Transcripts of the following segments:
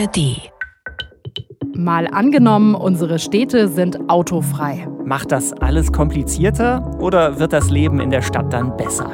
ARD. Mal angenommen, unsere Städte sind autofrei. Macht das alles komplizierter oder wird das Leben in der Stadt dann besser?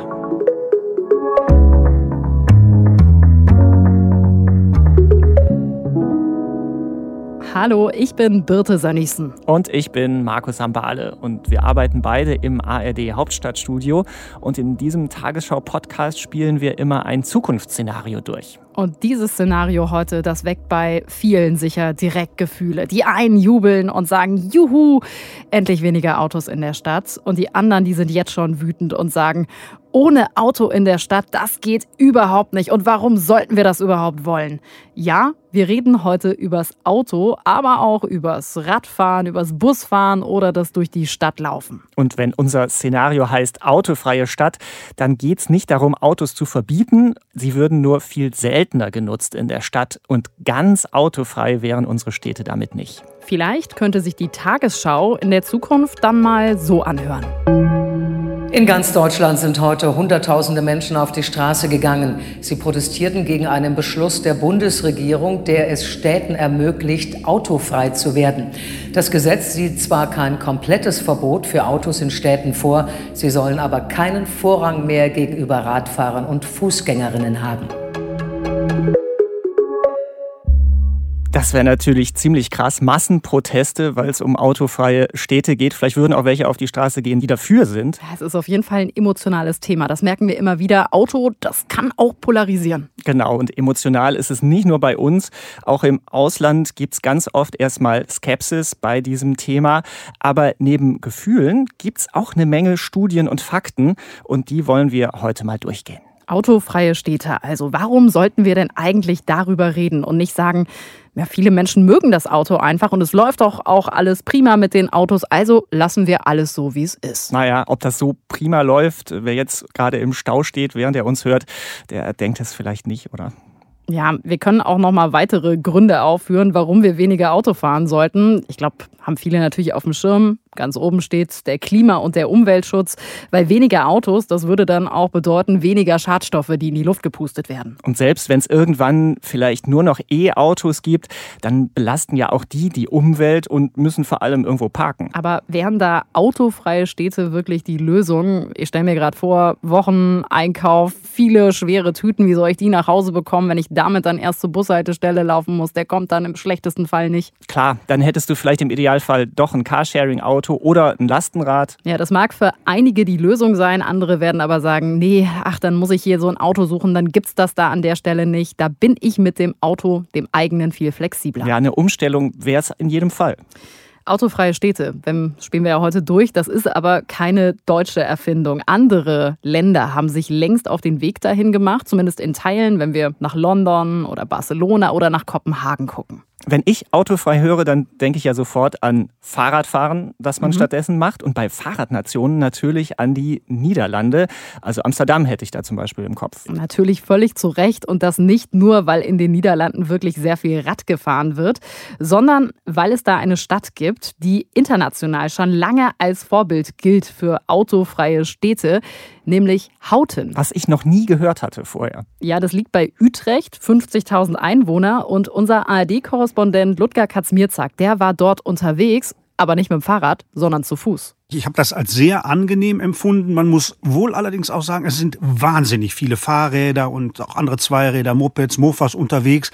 Hallo, ich bin Birte Sönnigsen. Und ich bin Markus Ambale und wir arbeiten beide im ARD Hauptstadtstudio und in diesem Tagesschau-Podcast spielen wir immer ein Zukunftsszenario durch. Und dieses Szenario heute, das weckt bei vielen sicher direkt Gefühle. Die einen jubeln und sagen, juhu, endlich weniger Autos in der Stadt. Und die anderen, die sind jetzt schon wütend und sagen, ohne Auto in der Stadt, das geht überhaupt nicht. Und warum sollten wir das überhaupt wollen? Ja, wir reden heute übers Auto, aber auch übers Radfahren, übers Busfahren oder das durch die Stadt laufen. Und wenn unser Szenario heißt autofreie Stadt, dann geht es nicht darum, Autos zu verbieten. Sie würden nur viel seltener genutzt in der Stadt. Und ganz autofrei wären unsere Städte damit nicht. Vielleicht könnte sich die Tagesschau in der Zukunft dann mal so anhören. In ganz Deutschland sind heute Hunderttausende Menschen auf die Straße gegangen. Sie protestierten gegen einen Beschluss der Bundesregierung, der es Städten ermöglicht, autofrei zu werden. Das Gesetz sieht zwar kein komplettes Verbot für Autos in Städten vor, sie sollen aber keinen Vorrang mehr gegenüber Radfahrern und Fußgängerinnen haben. Das wäre natürlich ziemlich krass. Massenproteste, weil es um autofreie Städte geht. Vielleicht würden auch welche auf die Straße gehen, die dafür sind. Es ist auf jeden Fall ein emotionales Thema. Das merken wir immer wieder. Auto, das kann auch polarisieren. Genau, und emotional ist es nicht nur bei uns. Auch im Ausland gibt es ganz oft erstmal Skepsis bei diesem Thema. Aber neben Gefühlen gibt es auch eine Menge Studien und Fakten. Und die wollen wir heute mal durchgehen. Autofreie Städte. Also warum sollten wir denn eigentlich darüber reden und nicht sagen, ja, viele Menschen mögen das Auto einfach und es läuft doch auch alles prima mit den Autos, also lassen wir alles so, wie es ist. Naja, ob das so prima läuft, wer jetzt gerade im Stau steht, während er uns hört, der denkt es vielleicht nicht, oder? Ja, wir können auch noch mal weitere Gründe aufführen, warum wir weniger Auto fahren sollten. Ich glaube, haben viele natürlich auf dem Schirm. Ganz oben steht der Klima- und der Umweltschutz, weil weniger Autos, das würde dann auch bedeuten, weniger Schadstoffe, die in die Luft gepustet werden. Und selbst wenn es irgendwann vielleicht nur noch E-Autos gibt, dann belasten ja auch die die Umwelt und müssen vor allem irgendwo parken. Aber wären da autofreie Städte wirklich die Lösung? Ich stelle mir gerade vor, Wochen Einkauf, viele schwere Tüten, wie soll ich die nach Hause bekommen, wenn ich damit dann erst zur Bushaltestelle laufen muss? Der kommt dann im schlechtesten Fall nicht. Klar, dann hättest du vielleicht im Idealfall doch ein Carsharing-Auto Auto oder ein Lastenrad. Ja, das mag für einige die Lösung sein, andere werden aber sagen, nee, ach, dann muss ich hier so ein Auto suchen, dann gibt es das da an der Stelle nicht. Da bin ich mit dem Auto, dem eigenen, viel flexibler. Ja, eine Umstellung wäre es in jedem Fall. Autofreie Städte, wenn, spielen wir ja heute durch. Das ist aber keine deutsche Erfindung. Andere Länder haben sich längst auf den Weg dahin gemacht, zumindest in Teilen, wenn wir nach London oder Barcelona oder nach Kopenhagen gucken. Wenn ich autofrei höre, dann denke ich ja sofort an Fahrradfahren, das man mhm. stattdessen macht. Und bei Fahrradnationen natürlich an die Niederlande. Also Amsterdam hätte ich da zum Beispiel im Kopf. Natürlich völlig zu Recht. Und das nicht nur, weil in den Niederlanden wirklich sehr viel Rad gefahren wird, sondern weil es da eine Stadt gibt, die international schon lange als Vorbild gilt für autofreie Städte nämlich Hauten. Was ich noch nie gehört hatte vorher. Ja, das liegt bei Utrecht, 50.000 Einwohner. Und unser ARD-Korrespondent Ludger Katzmierzak, der war dort unterwegs, aber nicht mit dem Fahrrad, sondern zu Fuß. Ich habe das als sehr angenehm empfunden. Man muss wohl allerdings auch sagen, es sind wahnsinnig viele Fahrräder und auch andere Zweiräder, Mopeds, Mofas unterwegs.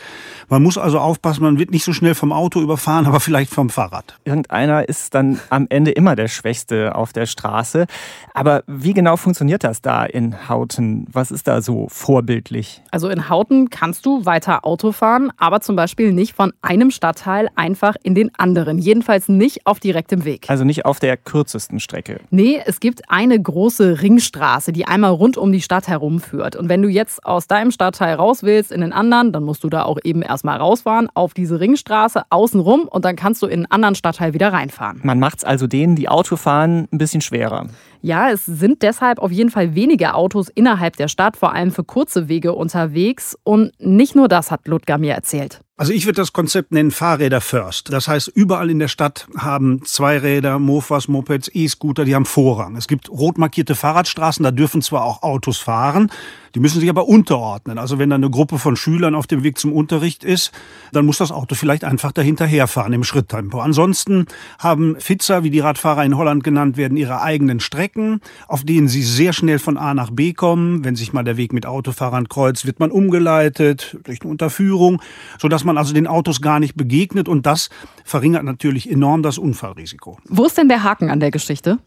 Man muss also aufpassen, man wird nicht so schnell vom Auto überfahren, aber vielleicht vom Fahrrad. Irgendeiner ist dann am Ende immer der Schwächste auf der Straße. Aber wie genau funktioniert das da in Hauten? Was ist da so vorbildlich? Also in Hauten kannst du weiter Auto fahren, aber zum Beispiel nicht von einem Stadtteil einfach in den anderen. Jedenfalls nicht auf direktem Weg. Also nicht auf der kürzesten kürzesten Strecke? Nee, es gibt eine große Ringstraße, die einmal rund um die Stadt herumführt. Und wenn du jetzt aus deinem Stadtteil raus willst in den anderen, dann musst du da auch eben erstmal rausfahren auf diese Ringstraße außenrum und dann kannst du in einen anderen Stadtteil wieder reinfahren. Man macht es also denen, die Auto fahren, ein bisschen schwerer. Ja, es sind deshalb auf jeden Fall weniger Autos innerhalb der Stadt, vor allem für kurze Wege unterwegs. Und nicht nur das hat Ludger mir erzählt. Also ich würde das Konzept nennen Fahrräder first. Das heißt, überall in der Stadt haben Zweiräder, Mofas, Mopeds, E-Scooter, die haben Vorrang. Es gibt rot markierte Fahrradstraßen, da dürfen zwar auch Autos fahren, Die müssen sich aber unterordnen. Also wenn da eine Gruppe von Schülern auf dem Weg zum Unterricht ist, dann muss das Auto vielleicht einfach dahinterherfahren im Schritttempo. Ansonsten haben Fitzer, wie die Radfahrer in Holland genannt werden, ihre eigenen Strecken, auf denen sie sehr schnell von A nach B kommen. Wenn sich mal der Weg mit Autofahrern kreuzt, wird man umgeleitet durch eine Unterführung, sodass man also den Autos gar nicht begegnet und das verringert natürlich enorm das Unfallrisiko. Wo ist denn der Haken an der Geschichte?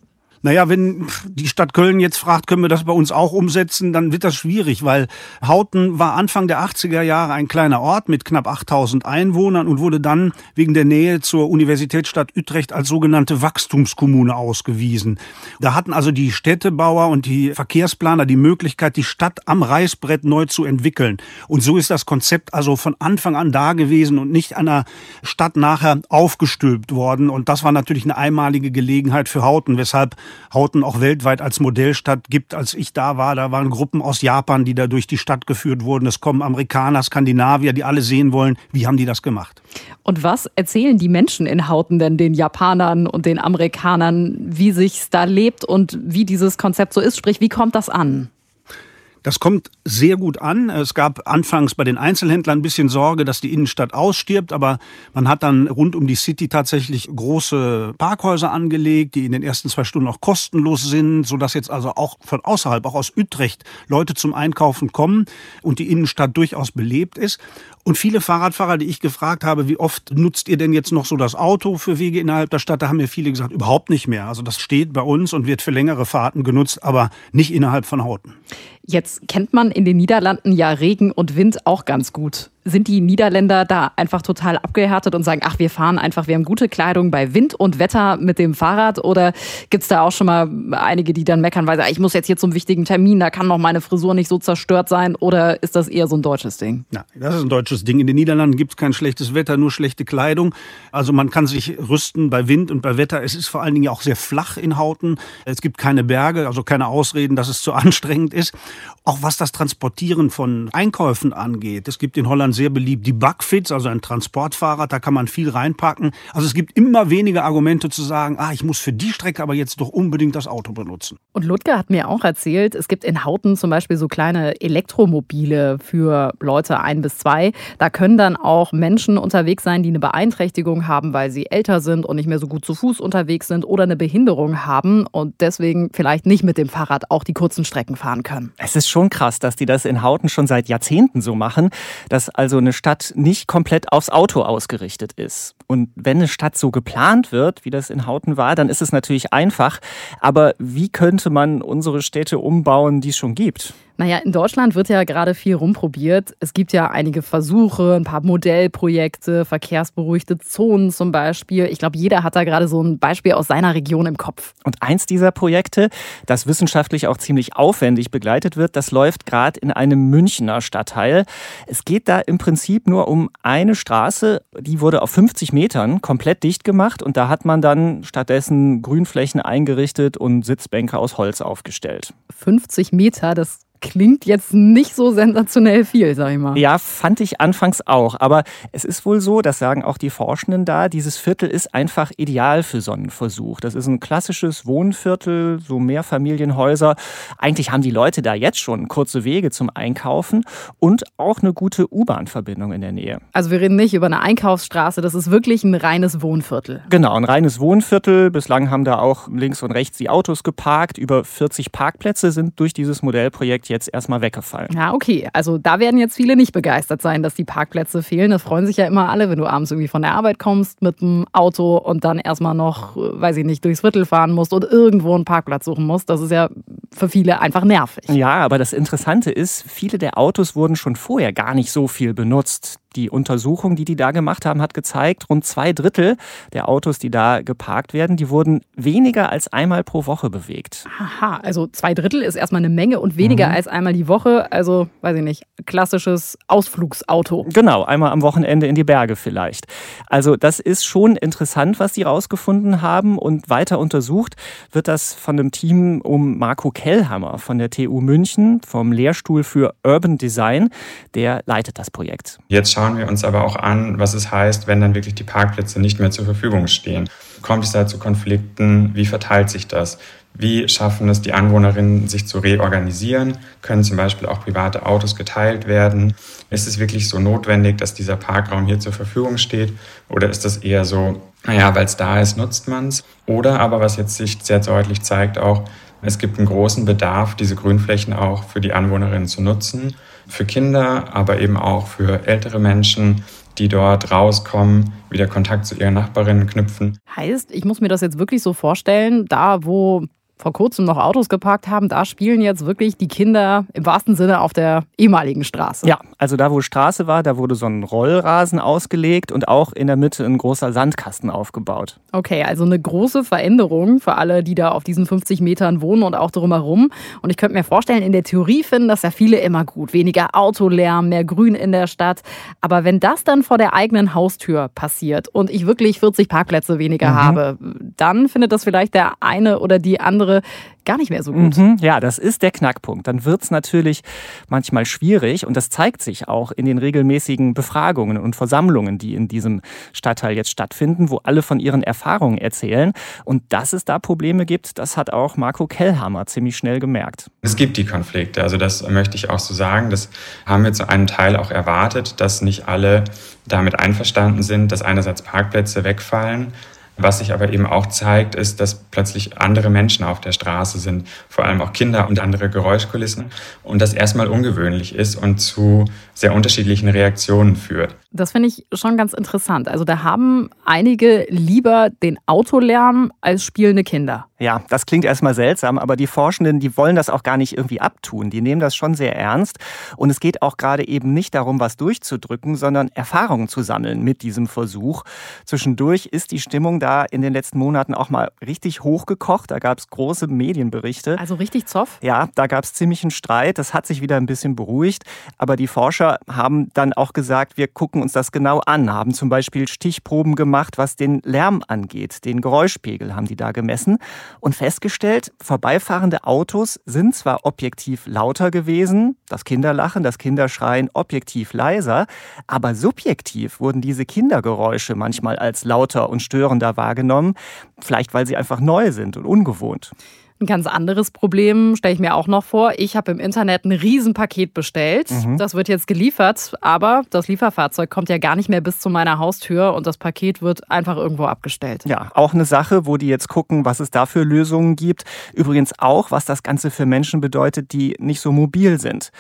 Naja, wenn die Stadt Köln jetzt fragt, können wir das bei uns auch umsetzen, dann wird das schwierig, weil Hauten war Anfang der 80er Jahre ein kleiner Ort mit knapp 8000 Einwohnern und wurde dann wegen der Nähe zur Universitätsstadt Utrecht als sogenannte Wachstumskommune ausgewiesen. Da hatten also die Städtebauer und die Verkehrsplaner die Möglichkeit, die Stadt am Reißbrett neu zu entwickeln. Und so ist das Konzept also von Anfang an da gewesen und nicht der Stadt nachher aufgestülpt worden. Und das war natürlich eine einmalige Gelegenheit für Hauten, weshalb Hauten auch weltweit als Modellstadt gibt. Als ich da war, da waren Gruppen aus Japan, die da durch die Stadt geführt wurden. Es kommen Amerikaner, Skandinavier, die alle sehen wollen, wie haben die das gemacht. Und was erzählen die Menschen in Hauten denn den Japanern und den Amerikanern, wie sich's da lebt und wie dieses Konzept so ist? Sprich, wie kommt das an? Das kommt sehr gut an. Es gab anfangs bei den Einzelhändlern ein bisschen Sorge, dass die Innenstadt ausstirbt, aber man hat dann rund um die City tatsächlich große Parkhäuser angelegt, die in den ersten zwei Stunden auch kostenlos sind, sodass jetzt also auch von außerhalb, auch aus Utrecht, Leute zum Einkaufen kommen und die Innenstadt durchaus belebt ist. Und viele Fahrradfahrer, die ich gefragt habe, wie oft nutzt ihr denn jetzt noch so das Auto für Wege innerhalb der Stadt, da haben mir viele gesagt, überhaupt nicht mehr. Also das steht bei uns und wird für längere Fahrten genutzt, aber nicht innerhalb von Hauten. Jetzt kennt man in den Niederlanden ja Regen und Wind auch ganz gut sind die Niederländer da einfach total abgehärtet und sagen, ach, wir fahren einfach, wir haben gute Kleidung bei Wind und Wetter mit dem Fahrrad? Oder gibt es da auch schon mal einige, die dann meckern, weil ich muss jetzt hier zum wichtigen Termin, da kann noch meine Frisur nicht so zerstört sein? Oder ist das eher so ein deutsches Ding? Ja, das ist ein deutsches Ding. In den Niederlanden gibt es kein schlechtes Wetter, nur schlechte Kleidung. Also man kann sich rüsten bei Wind und bei Wetter. Es ist vor allen Dingen auch sehr flach in Hauten. Es gibt keine Berge, also keine Ausreden, dass es zu anstrengend ist. Auch was das Transportieren von Einkäufen angeht. Es gibt in Holland sehr beliebt. Die Bugfits, also ein Transportfahrrad, da kann man viel reinpacken. Also es gibt immer weniger Argumente zu sagen, ah, ich muss für die Strecke aber jetzt doch unbedingt das Auto benutzen. Und Ludger hat mir auch erzählt, es gibt in Hauten zum Beispiel so kleine Elektromobile für Leute ein bis zwei. Da können dann auch Menschen unterwegs sein, die eine Beeinträchtigung haben, weil sie älter sind und nicht mehr so gut zu Fuß unterwegs sind oder eine Behinderung haben und deswegen vielleicht nicht mit dem Fahrrad auch die kurzen Strecken fahren können. Es ist schon krass, dass die das in Hauten schon seit Jahrzehnten so machen, dass also eine Stadt nicht komplett aufs Auto ausgerichtet ist. Und wenn eine Stadt so geplant wird, wie das in Hauten war, dann ist es natürlich einfach. Aber wie könnte man unsere Städte umbauen, die es schon gibt? Naja, in Deutschland wird ja gerade viel rumprobiert. Es gibt ja einige Versuche, ein paar Modellprojekte, verkehrsberuhigte Zonen zum Beispiel. Ich glaube, jeder hat da gerade so ein Beispiel aus seiner Region im Kopf. Und eins dieser Projekte, das wissenschaftlich auch ziemlich aufwendig begleitet wird, das läuft gerade in einem Münchner Stadtteil. Es geht da im Prinzip nur um eine Straße, die wurde auf 50 Metern komplett dicht gemacht und da hat man dann stattdessen Grünflächen eingerichtet und Sitzbänke aus Holz aufgestellt. 50 Meter, das klingt jetzt nicht so sensationell viel, sag ich mal. Ja, fand ich anfangs auch. Aber es ist wohl so, das sagen auch die Forschenden da, dieses Viertel ist einfach ideal für so einen Versuch. Das ist ein klassisches Wohnviertel, so Mehrfamilienhäuser. Eigentlich haben die Leute da jetzt schon kurze Wege zum Einkaufen und auch eine gute U-Bahn-Verbindung in der Nähe. Also wir reden nicht über eine Einkaufsstraße, das ist wirklich ein reines Wohnviertel. Genau, ein reines Wohnviertel. Bislang haben da auch links und rechts die Autos geparkt. Über 40 Parkplätze sind durch dieses Modellprojekt jetzt erstmal weggefallen. Ja, okay. Also da werden jetzt viele nicht begeistert sein, dass die Parkplätze fehlen. Das freuen sich ja immer alle, wenn du abends irgendwie von der Arbeit kommst mit dem Auto und dann erstmal noch, äh, weiß ich nicht, durchs Viertel fahren musst und irgendwo einen Parkplatz suchen musst. Das ist ja für viele einfach nervig. Ja, aber das Interessante ist, viele der Autos wurden schon vorher gar nicht so viel benutzt. Die Untersuchung, die die da gemacht haben, hat gezeigt, rund zwei Drittel der Autos, die da geparkt werden, die wurden weniger als einmal pro Woche bewegt. Aha, also zwei Drittel ist erstmal eine Menge und weniger mhm. als einmal die Woche. Also, weiß ich nicht, klassisches Ausflugsauto. Genau, einmal am Wochenende in die Berge vielleicht. Also, das ist schon interessant, was die rausgefunden haben. Und weiter untersucht wird das von einem Team um Marco Kellhammer von der TU München, vom Lehrstuhl für Urban Design. Der leitet das Projekt. Jetzt schauen schauen wir uns aber auch an, was es heißt, wenn dann wirklich die Parkplätze nicht mehr zur Verfügung stehen. Kommt es da zu Konflikten? Wie verteilt sich das? Wie schaffen es die Anwohnerinnen, sich zu reorganisieren? Können zum Beispiel auch private Autos geteilt werden? Ist es wirklich so notwendig, dass dieser Parkraum hier zur Verfügung steht? Oder ist das eher so, naja, weil es da ist, nutzt man es? Oder aber, was jetzt sich sehr deutlich zeigt, auch, es gibt einen großen Bedarf, diese Grünflächen auch für die Anwohnerinnen zu nutzen, für Kinder, aber eben auch für ältere Menschen, die dort rauskommen, wieder Kontakt zu ihren Nachbarinnen knüpfen. Heißt, ich muss mir das jetzt wirklich so vorstellen, da wo vor kurzem noch Autos geparkt haben, da spielen jetzt wirklich die Kinder im wahrsten Sinne auf der ehemaligen Straße. Ja, also da, wo Straße war, da wurde so ein Rollrasen ausgelegt und auch in der Mitte ein großer Sandkasten aufgebaut. Okay, also eine große Veränderung für alle, die da auf diesen 50 Metern wohnen und auch drumherum. Und ich könnte mir vorstellen, in der Theorie finden das ja viele immer gut. Weniger Autolärm, mehr Grün in der Stadt. Aber wenn das dann vor der eigenen Haustür passiert und ich wirklich 40 Parkplätze weniger mhm. habe, dann findet das vielleicht der eine oder die andere andere gar nicht mehr so gut. Mhm, ja, das ist der Knackpunkt. Dann wird es natürlich manchmal schwierig und das zeigt sich auch in den regelmäßigen Befragungen und Versammlungen, die in diesem Stadtteil jetzt stattfinden, wo alle von ihren Erfahrungen erzählen. Und dass es da Probleme gibt, das hat auch Marco Kellhammer ziemlich schnell gemerkt. Es gibt die Konflikte, also das möchte ich auch so sagen. Das haben wir zu einem Teil auch erwartet, dass nicht alle damit einverstanden sind, dass einerseits Parkplätze wegfallen, was sich aber eben auch zeigt, ist, dass plötzlich andere Menschen auf der Straße sind, vor allem auch Kinder und andere Geräuschkulissen und das erstmal ungewöhnlich ist und zu sehr unterschiedlichen Reaktionen führt. Das finde ich schon ganz interessant. Also da haben einige lieber den Autolärm als spielende Kinder. Ja, das klingt erstmal seltsam, aber die Forschenden, die wollen das auch gar nicht irgendwie abtun. Die nehmen das schon sehr ernst. Und es geht auch gerade eben nicht darum, was durchzudrücken, sondern Erfahrungen zu sammeln mit diesem Versuch. Zwischendurch ist die Stimmung da in den letzten Monaten auch mal richtig hochgekocht. Da gab es große Medienberichte. Also richtig Zoff? Ja, da gab es ziemlich einen Streit. Das hat sich wieder ein bisschen beruhigt. Aber die Forscher haben dann auch gesagt, wir gucken uns das genau an, haben zum Beispiel Stichproben gemacht, was den Lärm angeht. Den Geräuschpegel haben die da gemessen und festgestellt, vorbeifahrende Autos sind zwar objektiv lauter gewesen, das Kinderlachen, das Kinderschreien objektiv leiser, aber subjektiv wurden diese Kindergeräusche manchmal als lauter und störender wahrgenommen, vielleicht weil sie einfach neu sind und ungewohnt. Ein ganz anderes Problem stelle ich mir auch noch vor. Ich habe im Internet ein Riesenpaket bestellt. Mhm. Das wird jetzt geliefert, aber das Lieferfahrzeug kommt ja gar nicht mehr bis zu meiner Haustür und das Paket wird einfach irgendwo abgestellt. Ja, auch eine Sache, wo die jetzt gucken, was es da für Lösungen gibt. Übrigens auch, was das Ganze für Menschen bedeutet, die nicht so mobil sind.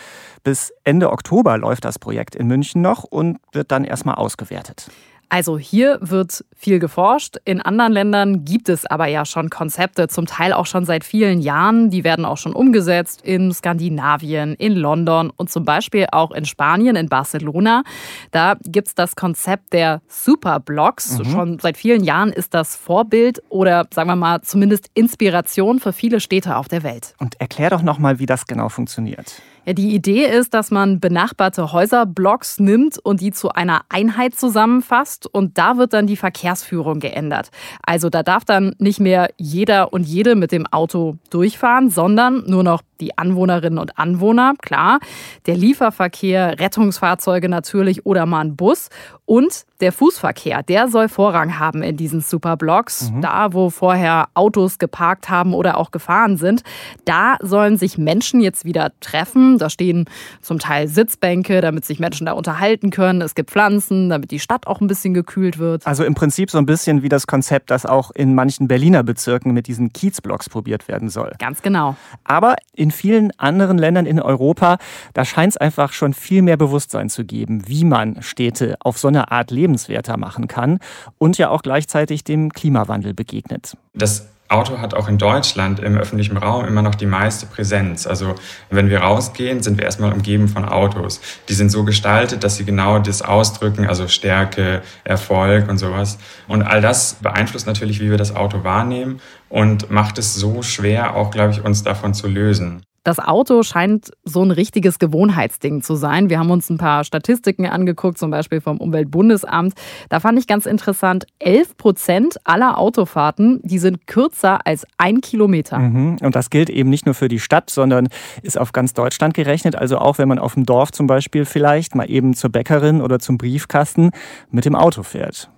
Bis Ende Oktober läuft das Projekt in München noch und wird dann erstmal ausgewertet. Also hier wird viel geforscht. In anderen Ländern gibt es aber ja schon Konzepte, zum Teil auch schon seit vielen Jahren. Die werden auch schon umgesetzt in Skandinavien, in London und zum Beispiel auch in Spanien, in Barcelona. Da gibt es das Konzept der Superblocks. Mhm. Schon seit vielen Jahren ist das Vorbild oder sagen wir mal zumindest Inspiration für viele Städte auf der Welt. Und erklär doch nochmal, wie das genau funktioniert. Ja, die Idee ist, dass man benachbarte Häuserblocks nimmt und die zu einer Einheit zusammenfasst und da wird dann die Verkehrsführung geändert. Also da darf dann nicht mehr jeder und jede mit dem Auto durchfahren, sondern nur noch die Anwohnerinnen und Anwohner, klar, der Lieferverkehr, Rettungsfahrzeuge natürlich oder mal ein Bus und der Fußverkehr, der soll Vorrang haben in diesen Superblocks. Mhm. Da, wo vorher Autos geparkt haben oder auch gefahren sind, da sollen sich Menschen jetzt wieder treffen. Da stehen zum Teil Sitzbänke, damit sich Menschen da unterhalten können. Es gibt Pflanzen, damit die Stadt auch ein bisschen gekühlt wird. Also im Prinzip so ein bisschen wie das Konzept, das auch in manchen Berliner Bezirken mit diesen Kiezblocks probiert werden soll. Ganz genau. Aber in vielen anderen Ländern in Europa, da scheint es einfach schon viel mehr Bewusstsein zu geben, wie man Städte auf so eine Art lebenswerter machen kann und ja auch gleichzeitig dem Klimawandel begegnet. Das Auto hat auch in Deutschland im öffentlichen Raum immer noch die meiste Präsenz. Also wenn wir rausgehen, sind wir erstmal umgeben von Autos. Die sind so gestaltet, dass sie genau das ausdrücken, also Stärke, Erfolg und sowas. Und all das beeinflusst natürlich, wie wir das Auto wahrnehmen und macht es so schwer, auch, glaube ich, uns davon zu lösen. Das Auto scheint so ein richtiges Gewohnheitsding zu sein. Wir haben uns ein paar Statistiken angeguckt, zum Beispiel vom Umweltbundesamt. Da fand ich ganz interessant, 11 Prozent aller Autofahrten, die sind kürzer als ein Kilometer. Mhm. Und das gilt eben nicht nur für die Stadt, sondern ist auf ganz Deutschland gerechnet. Also auch wenn man auf dem Dorf zum Beispiel vielleicht mal eben zur Bäckerin oder zum Briefkasten mit dem Auto fährt.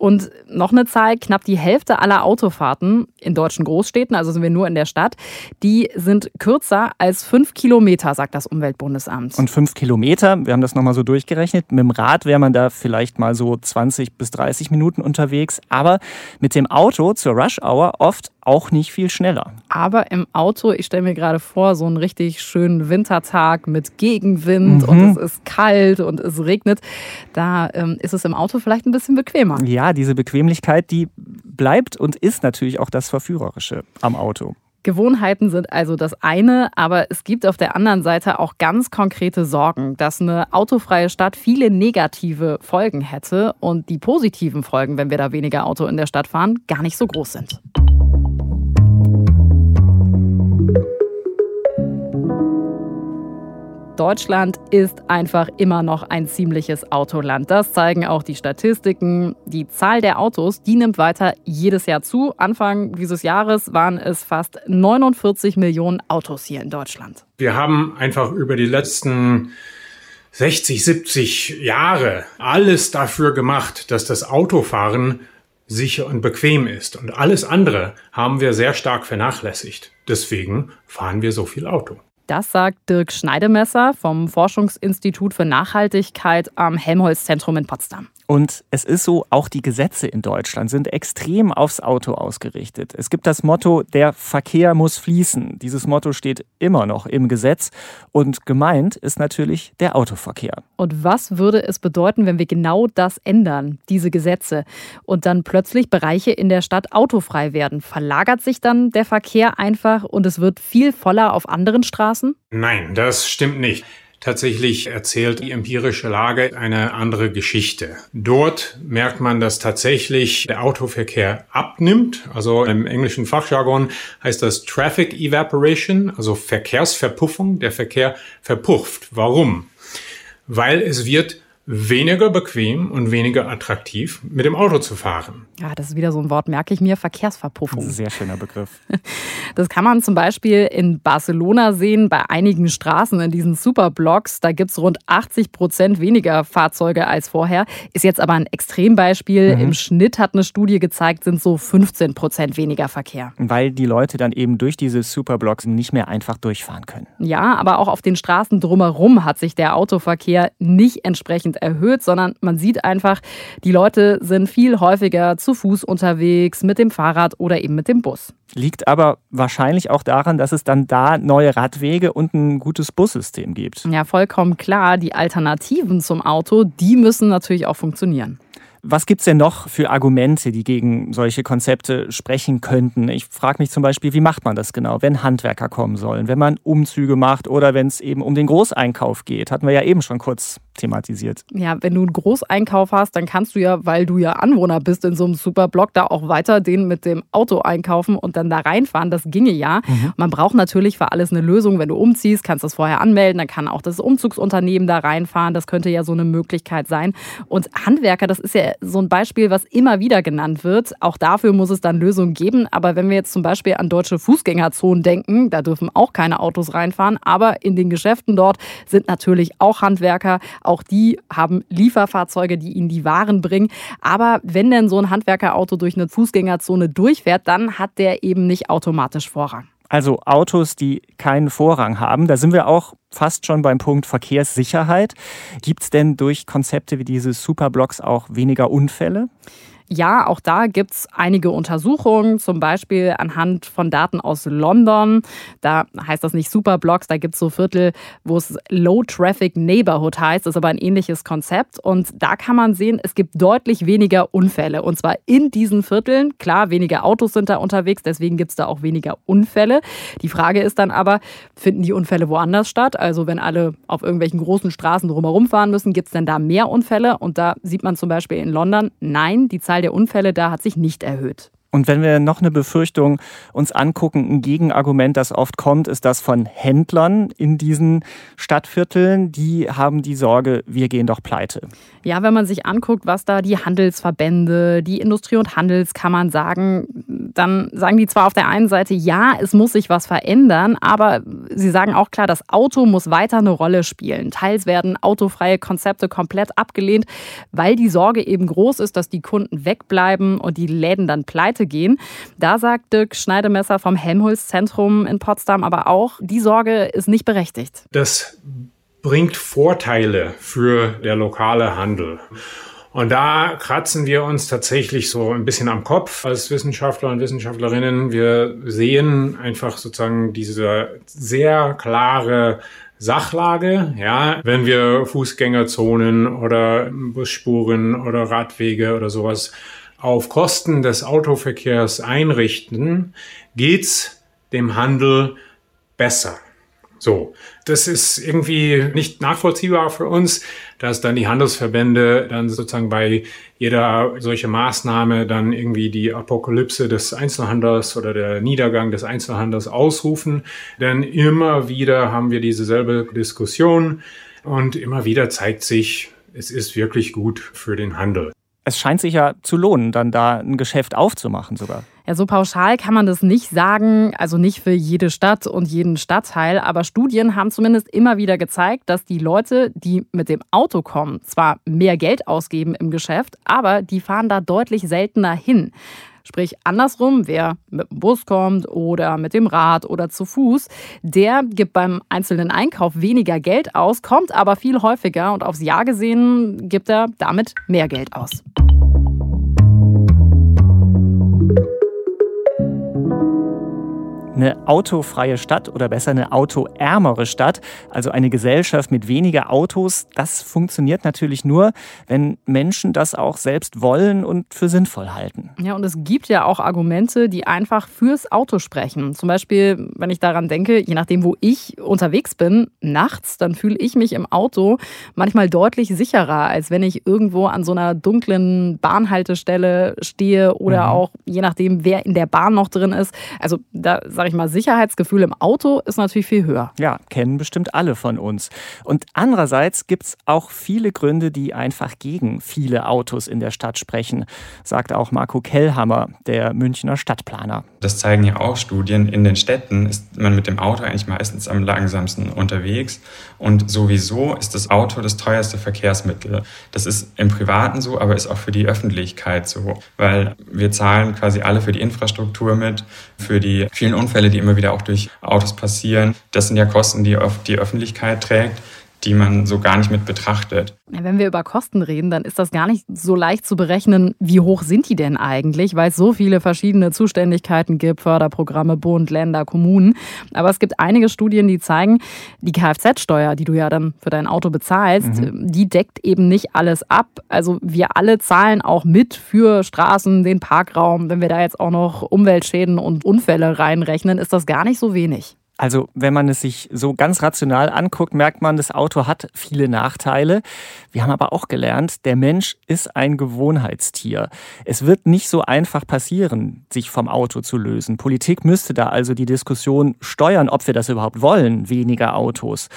Und noch eine Zahl, knapp die Hälfte aller Autofahrten in deutschen Großstädten, also sind wir nur in der Stadt, die sind kürzer als fünf Kilometer, sagt das Umweltbundesamt. Und fünf Kilometer, wir haben das nochmal so durchgerechnet, mit dem Rad wäre man da vielleicht mal so 20 bis 30 Minuten unterwegs, aber mit dem Auto zur Rush Hour oft auch nicht viel schneller. Aber im Auto, ich stelle mir gerade vor, so einen richtig schönen Wintertag mit Gegenwind mhm. und es ist kalt und es regnet, da ähm, ist es im Auto vielleicht ein bisschen bequemer. Ja, diese Bequemlichkeit, die bleibt und ist natürlich auch das Verführerische am Auto. Gewohnheiten sind also das eine, aber es gibt auf der anderen Seite auch ganz konkrete Sorgen, dass eine autofreie Stadt viele negative Folgen hätte und die positiven Folgen, wenn wir da weniger Auto in der Stadt fahren, gar nicht so groß sind. Deutschland ist einfach immer noch ein ziemliches Autoland. Das zeigen auch die Statistiken. Die Zahl der Autos, die nimmt weiter jedes Jahr zu. Anfang dieses Jahres waren es fast 49 Millionen Autos hier in Deutschland. Wir haben einfach über die letzten 60, 70 Jahre alles dafür gemacht, dass das Autofahren sicher und bequem ist. Und alles andere haben wir sehr stark vernachlässigt. Deswegen fahren wir so viel Auto. Das sagt Dirk Schneidemesser vom Forschungsinstitut für Nachhaltigkeit am Helmholtz-Zentrum in Potsdam. Und es ist so, auch die Gesetze in Deutschland sind extrem aufs Auto ausgerichtet. Es gibt das Motto, der Verkehr muss fließen. Dieses Motto steht immer noch im Gesetz. Und gemeint ist natürlich der Autoverkehr. Und was würde es bedeuten, wenn wir genau das ändern, diese Gesetze, und dann plötzlich Bereiche in der Stadt autofrei werden? Verlagert sich dann der Verkehr einfach und es wird viel voller auf anderen Straßen? Nein, das stimmt nicht. Tatsächlich erzählt die empirische Lage eine andere Geschichte. Dort merkt man, dass tatsächlich der Autoverkehr abnimmt. Also im englischen Fachjargon heißt das Traffic Evaporation, also Verkehrsverpuffung. Der Verkehr verpufft. Warum? Weil es wird weniger bequem und weniger attraktiv, mit dem Auto zu fahren. Ja, das ist wieder so ein Wort, merke ich mir, Verkehrsverpuffung. Sehr schöner Begriff. Das kann man zum Beispiel in Barcelona sehen, bei einigen Straßen in diesen Superblocks. Da gibt es rund 80 Prozent weniger Fahrzeuge als vorher. Ist jetzt aber ein Extrembeispiel. Mhm. Im Schnitt hat eine Studie gezeigt, sind so 15 Prozent weniger Verkehr. Weil die Leute dann eben durch diese Superblocks nicht mehr einfach durchfahren können. Ja, aber auch auf den Straßen drumherum hat sich der Autoverkehr nicht entsprechend erhöht, sondern man sieht einfach, die Leute sind viel häufiger zu Fuß unterwegs, mit dem Fahrrad oder eben mit dem Bus. Liegt aber wahrscheinlich auch daran, dass es dann da neue Radwege und ein gutes Bussystem gibt. Ja, vollkommen klar. Die Alternativen zum Auto, die müssen natürlich auch funktionieren. Was gibt es denn noch für Argumente, die gegen solche Konzepte sprechen könnten? Ich frage mich zum Beispiel, wie macht man das genau, wenn Handwerker kommen sollen, wenn man Umzüge macht oder wenn es eben um den Großeinkauf geht? Hatten wir ja eben schon kurz thematisiert. Ja, wenn du einen Großeinkauf hast, dann kannst du ja, weil du ja Anwohner bist in so einem Superblock, da auch weiter den mit dem Auto einkaufen und dann da reinfahren. Das ginge ja. Mhm. Man braucht natürlich für alles eine Lösung. Wenn du umziehst, kannst du das vorher anmelden, dann kann auch das Umzugsunternehmen da reinfahren. Das könnte ja so eine Möglichkeit sein. Und Handwerker, das ist ja so ein Beispiel, was immer wieder genannt wird. Auch dafür muss es dann Lösungen geben. Aber wenn wir jetzt zum Beispiel an deutsche Fußgängerzonen denken, da dürfen auch keine Autos reinfahren. Aber in den Geschäften dort sind natürlich auch Handwerker. Auch die haben Lieferfahrzeuge, die ihnen die Waren bringen. Aber wenn denn so ein Handwerkerauto durch eine Fußgängerzone durchfährt, dann hat der eben nicht automatisch Vorrang. Also Autos, die keinen Vorrang haben. Da sind wir auch fast schon beim Punkt Verkehrssicherheit. Gibt es denn durch Konzepte wie diese Superblocks auch weniger Unfälle? Ja, auch da gibt es einige Untersuchungen, zum Beispiel anhand von Daten aus London. Da heißt das nicht Superblocks, da gibt es so Viertel, wo es Low Traffic Neighborhood heißt. Das ist aber ein ähnliches Konzept. Und da kann man sehen, es gibt deutlich weniger Unfälle. Und zwar in diesen Vierteln. Klar, weniger Autos sind da unterwegs, deswegen gibt es da auch weniger Unfälle. Die Frage ist dann aber, finden die Unfälle woanders statt? Also wenn alle auf irgendwelchen großen Straßen drumherum fahren müssen, gibt es denn da mehr Unfälle? Und da sieht man zum Beispiel in London, nein, die Zahl Zahl der Unfälle da hat sich nicht erhöht. Und wenn wir noch eine Befürchtung uns angucken, ein Gegenargument, das oft kommt, ist das von Händlern in diesen Stadtvierteln. Die haben die Sorge, wir gehen doch pleite. Ja, wenn man sich anguckt, was da die Handelsverbände, die Industrie- und Handelskammern sagen, dann sagen die zwar auf der einen Seite, ja, es muss sich was verändern, aber sie sagen auch klar, das Auto muss weiter eine Rolle spielen. Teils werden autofreie Konzepte komplett abgelehnt, weil die Sorge eben groß ist, dass die Kunden wegbleiben und die Läden dann pleite gehen. Da sagt Dirk Schneidemesser vom Helmholtz-Zentrum in Potsdam aber auch, die Sorge ist nicht berechtigt. Das bringt Vorteile für der lokale Handel. Und da kratzen wir uns tatsächlich so ein bisschen am Kopf als Wissenschaftler und Wissenschaftlerinnen. Wir sehen einfach sozusagen diese sehr klare Sachlage, ja, wenn wir Fußgängerzonen oder Busspuren oder Radwege oder sowas auf Kosten des Autoverkehrs einrichten, geht's dem Handel besser. So, das ist irgendwie nicht nachvollziehbar für uns, dass dann die Handelsverbände dann sozusagen bei jeder solche Maßnahme dann irgendwie die Apokalypse des Einzelhandels oder der Niedergang des Einzelhandels ausrufen. Denn immer wieder haben wir dieselbe Diskussion und immer wieder zeigt sich, es ist wirklich gut für den Handel es scheint sich ja zu lohnen, dann da ein Geschäft aufzumachen sogar. Ja, so pauschal kann man das nicht sagen, also nicht für jede Stadt und jeden Stadtteil, aber Studien haben zumindest immer wieder gezeigt, dass die Leute, die mit dem Auto kommen, zwar mehr Geld ausgeben im Geschäft, aber die fahren da deutlich seltener hin. Sprich andersrum, wer mit dem Bus kommt oder mit dem Rad oder zu Fuß, der gibt beim einzelnen Einkauf weniger Geld aus, kommt aber viel häufiger und aufs Jahr gesehen gibt er damit mehr Geld aus. Eine autofreie Stadt oder besser eine autoärmere Stadt, also eine Gesellschaft mit weniger Autos, das funktioniert natürlich nur, wenn Menschen das auch selbst wollen und für sinnvoll halten. Ja, und es gibt ja auch Argumente, die einfach fürs Auto sprechen. Zum Beispiel, wenn ich daran denke, je nachdem, wo ich unterwegs bin, nachts, dann fühle ich mich im Auto manchmal deutlich sicherer, als wenn ich irgendwo an so einer dunklen Bahnhaltestelle stehe oder mhm. auch je nachdem, wer in der Bahn noch drin ist. Also da sage ich mal, Sicherheitsgefühl im Auto ist natürlich viel höher. Ja, kennen bestimmt alle von uns. Und andererseits gibt es auch viele Gründe, die einfach gegen viele Autos in der Stadt sprechen, sagt auch Marco Kellhammer, der Münchner Stadtplaner. Das zeigen ja auch Studien. In den Städten ist man mit dem Auto eigentlich meistens am langsamsten unterwegs. Und sowieso ist das Auto das teuerste Verkehrsmittel. Das ist im Privaten so, aber ist auch für die Öffentlichkeit so. Weil wir zahlen quasi alle für die Infrastruktur mit, für die vielen Unfälle die immer wieder auch durch Autos passieren, das sind ja Kosten, die oft die Öffentlichkeit trägt die man so gar nicht mit betrachtet. Wenn wir über Kosten reden, dann ist das gar nicht so leicht zu berechnen, wie hoch sind die denn eigentlich, weil es so viele verschiedene Zuständigkeiten gibt, Förderprogramme, Bund, Länder, Kommunen. Aber es gibt einige Studien, die zeigen, die Kfz-Steuer, die du ja dann für dein Auto bezahlst, mhm. die deckt eben nicht alles ab. Also wir alle zahlen auch mit für Straßen, den Parkraum. Wenn wir da jetzt auch noch Umweltschäden und Unfälle reinrechnen, ist das gar nicht so wenig. Also wenn man es sich so ganz rational anguckt, merkt man, das Auto hat viele Nachteile. Wir haben aber auch gelernt, der Mensch ist ein Gewohnheitstier. Es wird nicht so einfach passieren, sich vom Auto zu lösen. Politik müsste da also die Diskussion steuern, ob wir das überhaupt wollen, weniger Autos.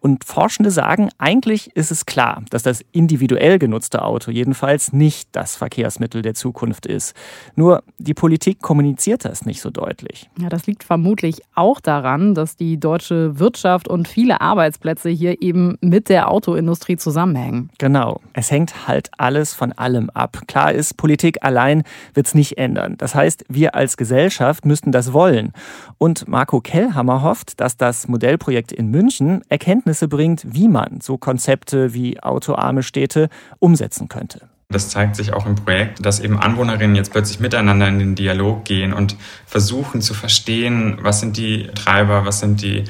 Und Forschende sagen, eigentlich ist es klar, dass das individuell genutzte Auto jedenfalls nicht das Verkehrsmittel der Zukunft ist. Nur die Politik kommuniziert das nicht so deutlich. Ja, das liegt vermutlich auch daran, dass die deutsche Wirtschaft und viele Arbeitsplätze hier eben mit der Autoindustrie zusammenhängen. Genau. Es hängt halt alles von allem ab. Klar ist, Politik allein wird es nicht ändern. Das heißt, wir als Gesellschaft müssten das wollen. Und Marco Kellhammer hofft, dass das Modellprojekt in München Erkenntnisse bringt, wie man so Konzepte wie autoarme Städte umsetzen könnte. Das zeigt sich auch im Projekt, dass eben Anwohnerinnen jetzt plötzlich miteinander in den Dialog gehen und versuchen zu verstehen, was sind die Treiber, was sind die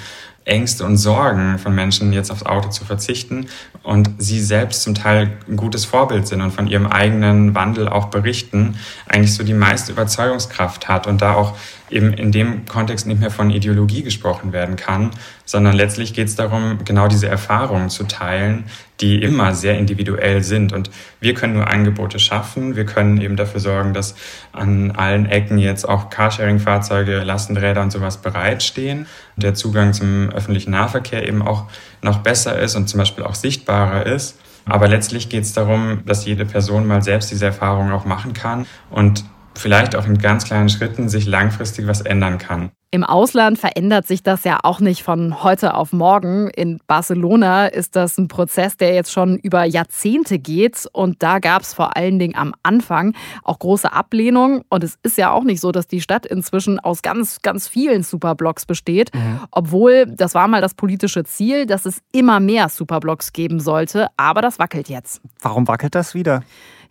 Ängste und Sorgen von Menschen, jetzt aufs Auto zu verzichten und sie selbst zum Teil ein gutes Vorbild sind und von ihrem eigenen Wandel auch berichten, eigentlich so die meiste Überzeugungskraft hat und da auch eben in dem Kontext nicht mehr von Ideologie gesprochen werden kann, sondern letztlich geht es darum, genau diese Erfahrungen zu teilen, die immer sehr individuell sind. Und wir können nur Angebote schaffen. Wir können eben dafür sorgen, dass an allen Ecken jetzt auch Carsharing-Fahrzeuge, Lastenräder und sowas bereitstehen. Der Zugang zum öffentlichen Nahverkehr eben auch noch besser ist und zum Beispiel auch sichtbarer ist. Aber letztlich geht es darum, dass jede Person mal selbst diese Erfahrungen auch machen kann und vielleicht auch in ganz kleinen Schritten sich langfristig was ändern kann. Im Ausland verändert sich das ja auch nicht von heute auf morgen. In Barcelona ist das ein Prozess, der jetzt schon über Jahrzehnte geht. Und da gab es vor allen Dingen am Anfang auch große Ablehnung. Und es ist ja auch nicht so, dass die Stadt inzwischen aus ganz, ganz vielen Superblocks besteht. Mhm. Obwohl, das war mal das politische Ziel, dass es immer mehr Superblocks geben sollte. Aber das wackelt jetzt. Warum wackelt das wieder?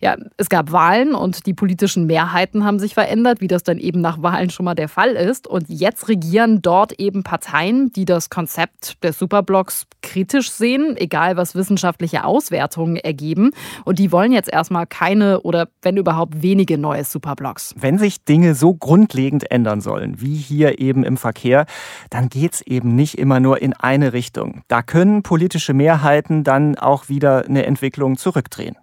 Ja, es gab Wahlen und die politischen Mehrheiten haben sich verändert, wie das dann eben nach Wahlen schon mal der Fall ist. Und jetzt regieren dort eben Parteien, die das Konzept der Superblocks kritisch sehen, egal was wissenschaftliche Auswertungen ergeben. Und die wollen jetzt erstmal keine oder wenn überhaupt wenige neue Superblocks. Wenn sich Dinge so grundlegend ändern sollen, wie hier eben im Verkehr, dann geht es eben nicht immer nur in eine Richtung. Da können politische Mehrheiten dann auch wieder eine Entwicklung zurückdrehen.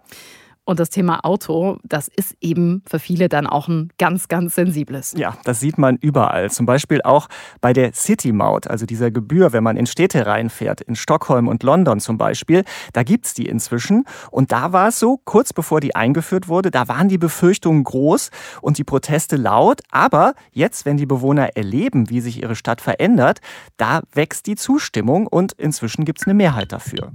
Und das Thema Auto, das ist eben für viele dann auch ein ganz, ganz sensibles. Ja, das sieht man überall. Zum Beispiel auch bei der City-Maut, also dieser Gebühr, wenn man in Städte reinfährt, in Stockholm und London zum Beispiel. Da gibt es die inzwischen. Und da war es so, kurz bevor die eingeführt wurde, da waren die Befürchtungen groß und die Proteste laut. Aber jetzt, wenn die Bewohner erleben, wie sich ihre Stadt verändert, da wächst die Zustimmung und inzwischen gibt es eine Mehrheit dafür.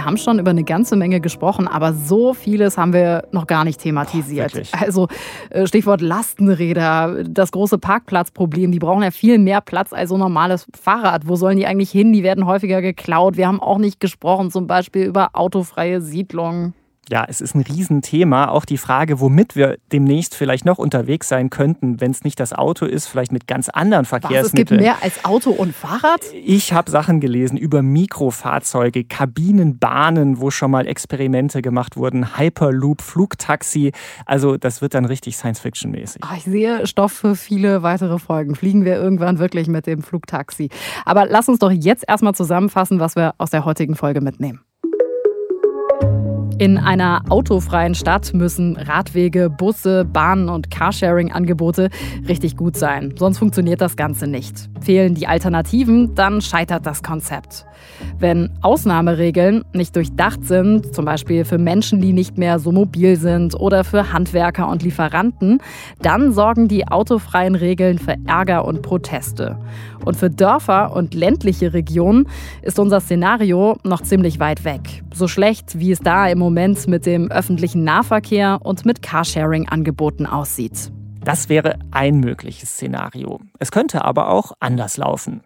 Wir haben schon über eine ganze Menge gesprochen, aber so vieles haben wir noch gar nicht thematisiert. Boah, also äh, Stichwort Lastenräder, das große Parkplatzproblem. Die brauchen ja viel mehr Platz als so ein normales Fahrrad. Wo sollen die eigentlich hin? Die werden häufiger geklaut. Wir haben auch nicht gesprochen, zum Beispiel über autofreie Siedlungen. Ja, es ist ein Riesenthema. Auch die Frage, womit wir demnächst vielleicht noch unterwegs sein könnten, wenn es nicht das Auto ist, vielleicht mit ganz anderen Verkehrsmitteln. Was, es gibt mehr als Auto und Fahrrad? Ich habe Sachen gelesen über Mikrofahrzeuge, Kabinenbahnen, wo schon mal Experimente gemacht wurden, Hyperloop, Flugtaxi. Also das wird dann richtig Science-Fiction-mäßig. Ich sehe Stoff für viele weitere Folgen. Fliegen wir irgendwann wirklich mit dem Flugtaxi. Aber lass uns doch jetzt erstmal zusammenfassen, was wir aus der heutigen Folge mitnehmen. In einer autofreien Stadt müssen Radwege, Busse, Bahnen und Carsharing-Angebote richtig gut sein. Sonst funktioniert das Ganze nicht. Fehlen die Alternativen, dann scheitert das Konzept. Wenn Ausnahmeregeln nicht durchdacht sind, zum Beispiel für Menschen, die nicht mehr so mobil sind oder für Handwerker und Lieferanten, dann sorgen die autofreien Regeln für Ärger und Proteste. Und für Dörfer und ländliche Regionen ist unser Szenario noch ziemlich weit weg. So schlecht, wie es da im Moment mit dem öffentlichen Nahverkehr und mit Carsharing-Angeboten aussieht. Das wäre ein mögliches Szenario. Es könnte aber auch anders laufen.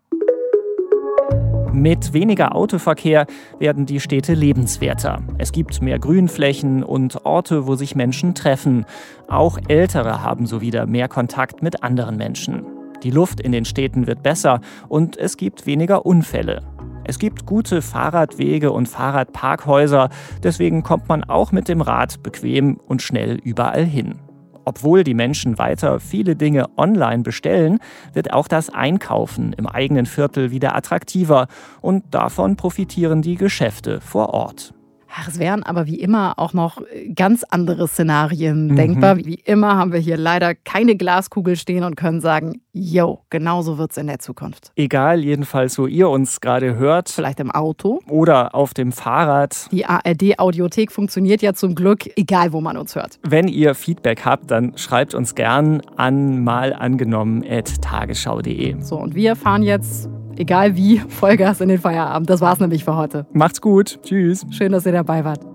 Mit weniger Autoverkehr werden die Städte lebenswerter. Es gibt mehr Grünflächen und Orte, wo sich Menschen treffen. Auch Ältere haben so wieder mehr Kontakt mit anderen Menschen. Die Luft in den Städten wird besser und es gibt weniger Unfälle. Es gibt gute Fahrradwege und Fahrradparkhäuser, deswegen kommt man auch mit dem Rad bequem und schnell überall hin. Obwohl die Menschen weiter viele Dinge online bestellen, wird auch das Einkaufen im eigenen Viertel wieder attraktiver und davon profitieren die Geschäfte vor Ort. Ach, es wären aber wie immer auch noch ganz andere Szenarien mhm. denkbar. Wie immer haben wir hier leider keine Glaskugel stehen und können sagen, yo, genauso wird es in der Zukunft. Egal, jedenfalls, wo ihr uns gerade hört. Vielleicht im Auto. Oder auf dem Fahrrad. Die ARD-Audiothek funktioniert ja zum Glück, egal wo man uns hört. Wenn ihr Feedback habt, dann schreibt uns gern an malangenommen.tagesschau.de. So, und wir fahren jetzt egal wie, Vollgas in den Feierabend. Das war's nämlich für heute. Macht's gut. Tschüss. Schön, dass ihr dabei wart.